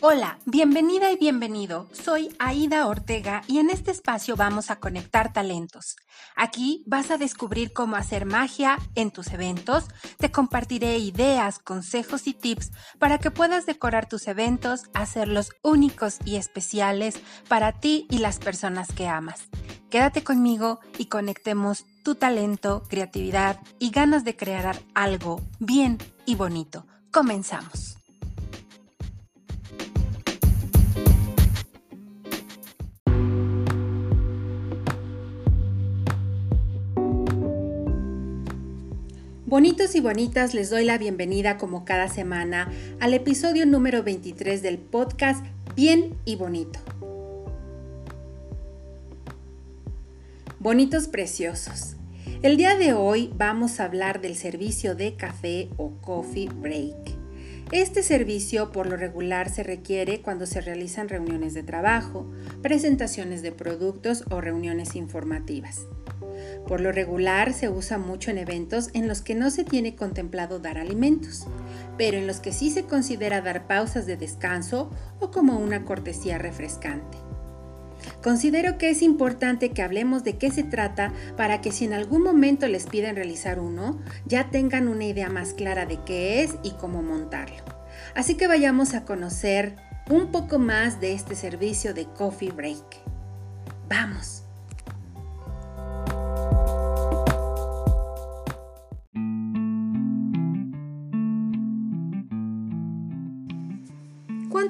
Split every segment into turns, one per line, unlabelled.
Hola, bienvenida y bienvenido. Soy Aida Ortega y en este espacio vamos a conectar talentos. Aquí vas a descubrir cómo hacer magia en tus eventos. Te compartiré ideas, consejos y tips para que puedas decorar tus eventos, hacerlos únicos y especiales para ti y las personas que amas. Quédate conmigo y conectemos tu talento, creatividad y ganas de crear algo bien y bonito. Comenzamos. Bonitos y bonitas, les doy la bienvenida como cada semana al episodio número 23 del podcast Bien y Bonito. Bonitos preciosos. El día de hoy vamos a hablar del servicio de café o coffee break. Este servicio por lo regular se requiere cuando se realizan reuniones de trabajo, presentaciones de productos o reuniones informativas. Por lo regular se usa mucho en eventos en los que no se tiene contemplado dar alimentos, pero en los que sí se considera dar pausas de descanso o como una cortesía refrescante. Considero que es importante que hablemos de qué se trata para que si en algún momento les piden realizar uno, ya tengan una idea más clara de qué es y cómo montarlo. Así que vayamos a conocer un poco más de este servicio de Coffee Break. ¡Vamos!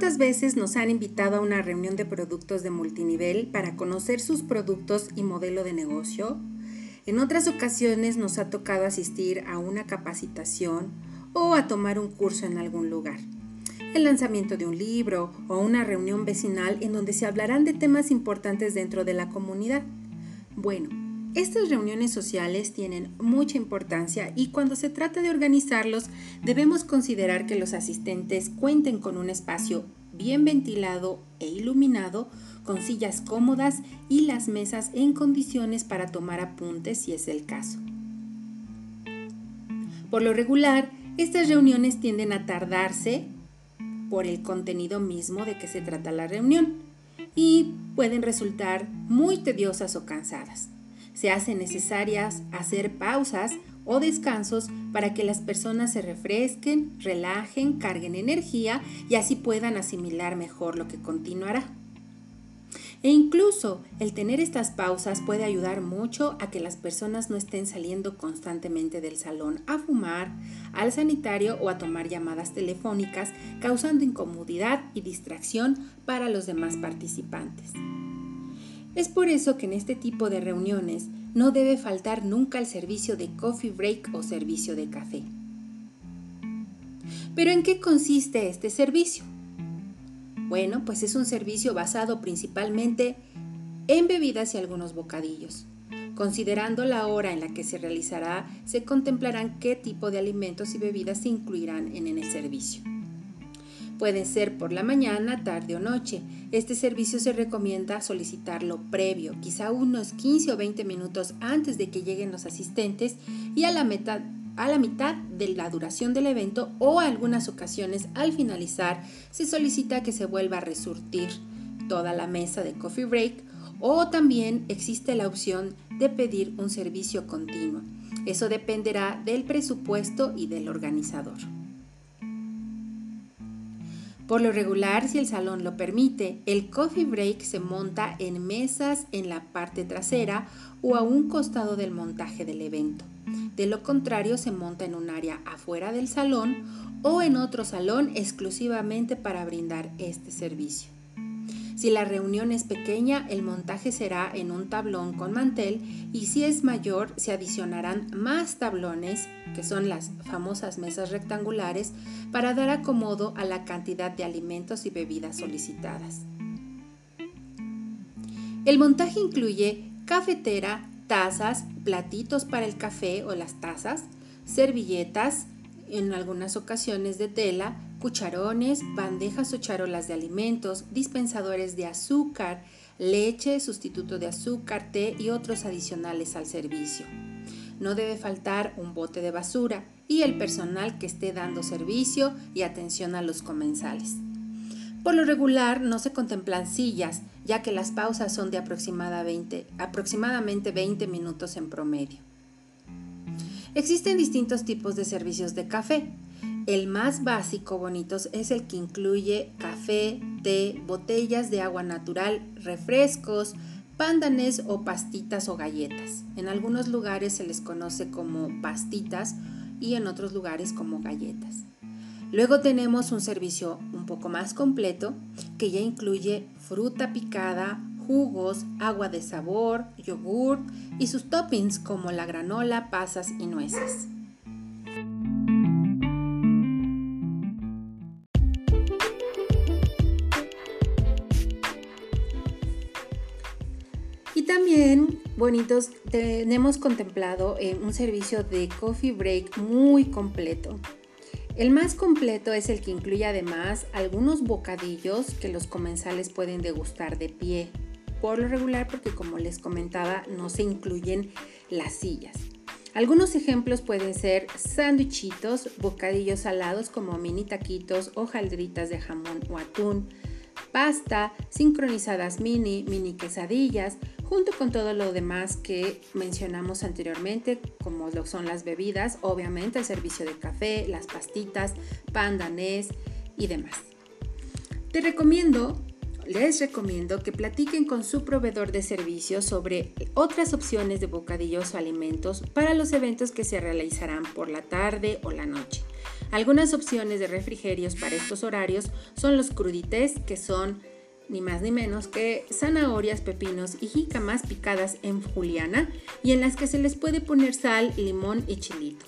¿Cuántas veces nos han invitado a una reunión de productos de multinivel para conocer sus productos y modelo de negocio? En otras ocasiones nos ha tocado asistir a una capacitación o a tomar un curso en algún lugar. El lanzamiento de un libro o una reunión vecinal en donde se hablarán de temas importantes dentro de la comunidad. Bueno, estas reuniones sociales tienen mucha importancia y cuando se trata de organizarlos debemos considerar que los asistentes cuenten con un espacio bien ventilado e iluminado, con sillas cómodas y las mesas en condiciones para tomar apuntes si es el caso. Por lo regular, estas reuniones tienden a tardarse por el contenido mismo de que se trata la reunión y pueden resultar muy tediosas o cansadas se hace necesarias hacer pausas o descansos para que las personas se refresquen, relajen, carguen energía y así puedan asimilar mejor lo que continuará. E incluso el tener estas pausas puede ayudar mucho a que las personas no estén saliendo constantemente del salón a fumar, al sanitario o a tomar llamadas telefónicas, causando incomodidad y distracción para los demás participantes. Es por eso que en este tipo de reuniones no debe faltar nunca el servicio de coffee break o servicio de café. Pero ¿en qué consiste este servicio? Bueno, pues es un servicio basado principalmente en bebidas y algunos bocadillos. Considerando la hora en la que se realizará, se contemplarán qué tipo de alimentos y bebidas se incluirán en el servicio. Puede ser por la mañana, tarde o noche. Este servicio se recomienda solicitarlo previo, quizá unos 15 o 20 minutos antes de que lleguen los asistentes y a la, a la mitad de la duración del evento o algunas ocasiones al finalizar se solicita que se vuelva a resurtir toda la mesa de coffee break o también existe la opción de pedir un servicio continuo. Eso dependerá del presupuesto y del organizador. Por lo regular, si el salón lo permite, el coffee break se monta en mesas en la parte trasera o a un costado del montaje del evento. De lo contrario, se monta en un área afuera del salón o en otro salón exclusivamente para brindar este servicio. Si la reunión es pequeña, el montaje será en un tablón con mantel y si es mayor, se adicionarán más tablones, que son las famosas mesas rectangulares, para dar acomodo a la cantidad de alimentos y bebidas solicitadas. El montaje incluye cafetera, tazas, platitos para el café o las tazas, servilletas, en algunas ocasiones de tela, cucharones, bandejas o charolas de alimentos, dispensadores de azúcar, leche, sustituto de azúcar, té y otros adicionales al servicio. No debe faltar un bote de basura y el personal que esté dando servicio y atención a los comensales. Por lo regular no se contemplan sillas, ya que las pausas son de aproximadamente, aproximadamente 20 minutos en promedio. Existen distintos tipos de servicios de café. El más básico, bonitos, es el que incluye café, té, botellas de agua natural, refrescos, pándanes o pastitas o galletas. En algunos lugares se les conoce como pastitas y en otros lugares como galletas. Luego tenemos un servicio un poco más completo que ya incluye fruta picada, jugos, agua de sabor, yogur y sus toppings como la granola, pasas y nueces. También, bonitos, tenemos contemplado eh, un servicio de coffee break muy completo. El más completo es el que incluye además algunos bocadillos que los comensales pueden degustar de pie, por lo regular porque como les comentaba no se incluyen las sillas. Algunos ejemplos pueden ser sándwichitos, bocadillos salados como mini taquitos, hojaldritas de jamón o atún, pasta, sincronizadas mini, mini quesadillas, junto con todo lo demás que mencionamos anteriormente, como lo son las bebidas, obviamente el servicio de café, las pastitas, pan danés y demás. Te recomiendo, les recomiendo que platiquen con su proveedor de servicios sobre otras opciones de bocadillos o alimentos para los eventos que se realizarán por la tarde o la noche. Algunas opciones de refrigerios para estos horarios son los crudités, que son ni más ni menos que zanahorias, pepinos y jícamas picadas en juliana y en las que se les puede poner sal, limón y chilito.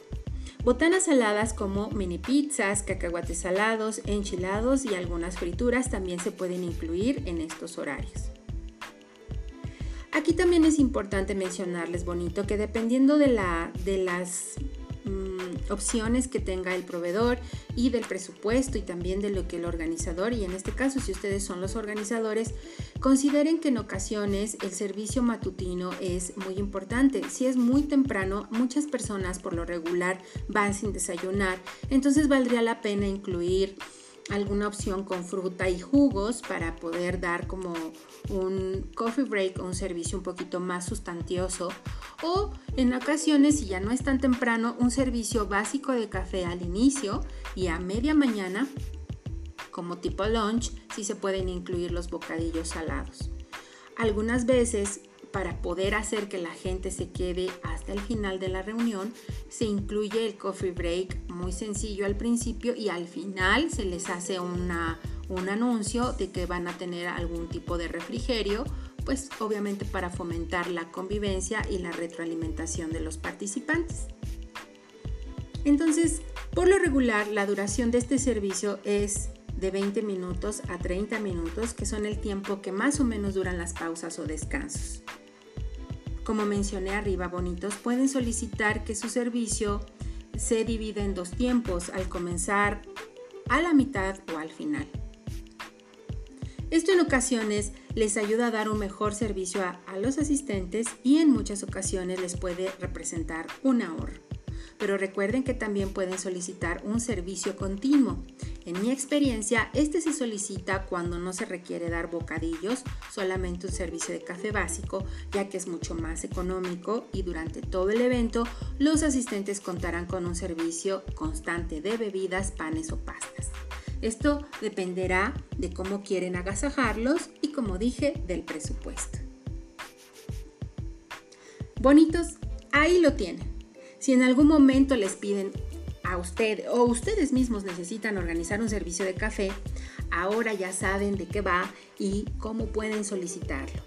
Botanas saladas como mini pizzas, cacahuates salados, enchilados y algunas frituras también se pueden incluir en estos horarios. Aquí también es importante mencionarles, bonito, que dependiendo de, la, de las opciones que tenga el proveedor y del presupuesto y también de lo que el organizador, y en este caso si ustedes son los organizadores, consideren que en ocasiones el servicio matutino es muy importante. Si es muy temprano, muchas personas por lo regular van sin desayunar, entonces valdría la pena incluir alguna opción con fruta y jugos para poder dar como un coffee break o un servicio un poquito más sustantioso o en ocasiones si ya no es tan temprano un servicio básico de café al inicio y a media mañana como tipo lunch si se pueden incluir los bocadillos salados. Algunas veces para poder hacer que la gente se quede hasta el final de la reunión, se incluye el coffee break muy sencillo al principio y al final se les hace un anuncio de que van a tener algún tipo de refrigerio, pues obviamente para fomentar la convivencia y la retroalimentación de los participantes. Entonces, por lo regular, la duración de este servicio es de 20 minutos a 30 minutos, que son el tiempo que más o menos duran las pausas o descansos. Como mencioné arriba, bonitos, pueden solicitar que su servicio se divida en dos tiempos, al comenzar, a la mitad o al final. Esto en ocasiones les ayuda a dar un mejor servicio a, a los asistentes y en muchas ocasiones les puede representar un ahorro pero recuerden que también pueden solicitar un servicio continuo. En mi experiencia, este se solicita cuando no se requiere dar bocadillos, solamente un servicio de café básico, ya que es mucho más económico y durante todo el evento los asistentes contarán con un servicio constante de bebidas, panes o pastas. Esto dependerá de cómo quieren agasajarlos y como dije, del presupuesto. Bonitos, ahí lo tienen. Si en algún momento les piden a usted o ustedes mismos necesitan organizar un servicio de café, ahora ya saben de qué va y cómo pueden solicitarlo.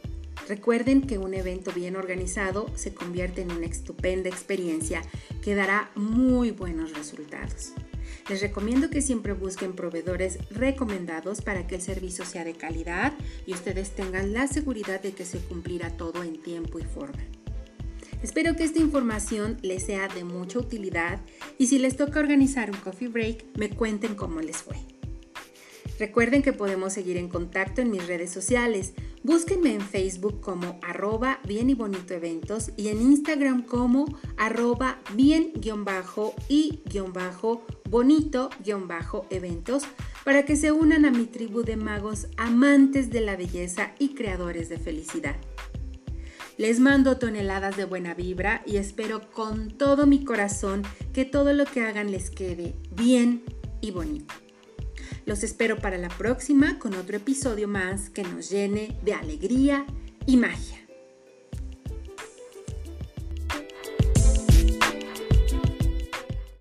Recuerden que un evento bien organizado se convierte en una estupenda experiencia que dará muy buenos resultados. Les recomiendo que siempre busquen proveedores recomendados para que el servicio sea de calidad y ustedes tengan la seguridad de que se cumplirá todo en tiempo y forma. Espero que esta información les sea de mucha utilidad y si les toca organizar un coffee break, me cuenten cómo les fue. Recuerden que podemos seguir en contacto en mis redes sociales. Búsquenme en Facebook como arroba bien y bonito eventos y en Instagram como arroba bien y bonito eventos para que se unan a mi tribu de magos amantes de la belleza y creadores de felicidad. Les mando toneladas de buena vibra y espero con todo mi corazón que todo lo que hagan les quede bien y bonito. Los espero para la próxima con otro episodio más que nos llene de alegría y magia.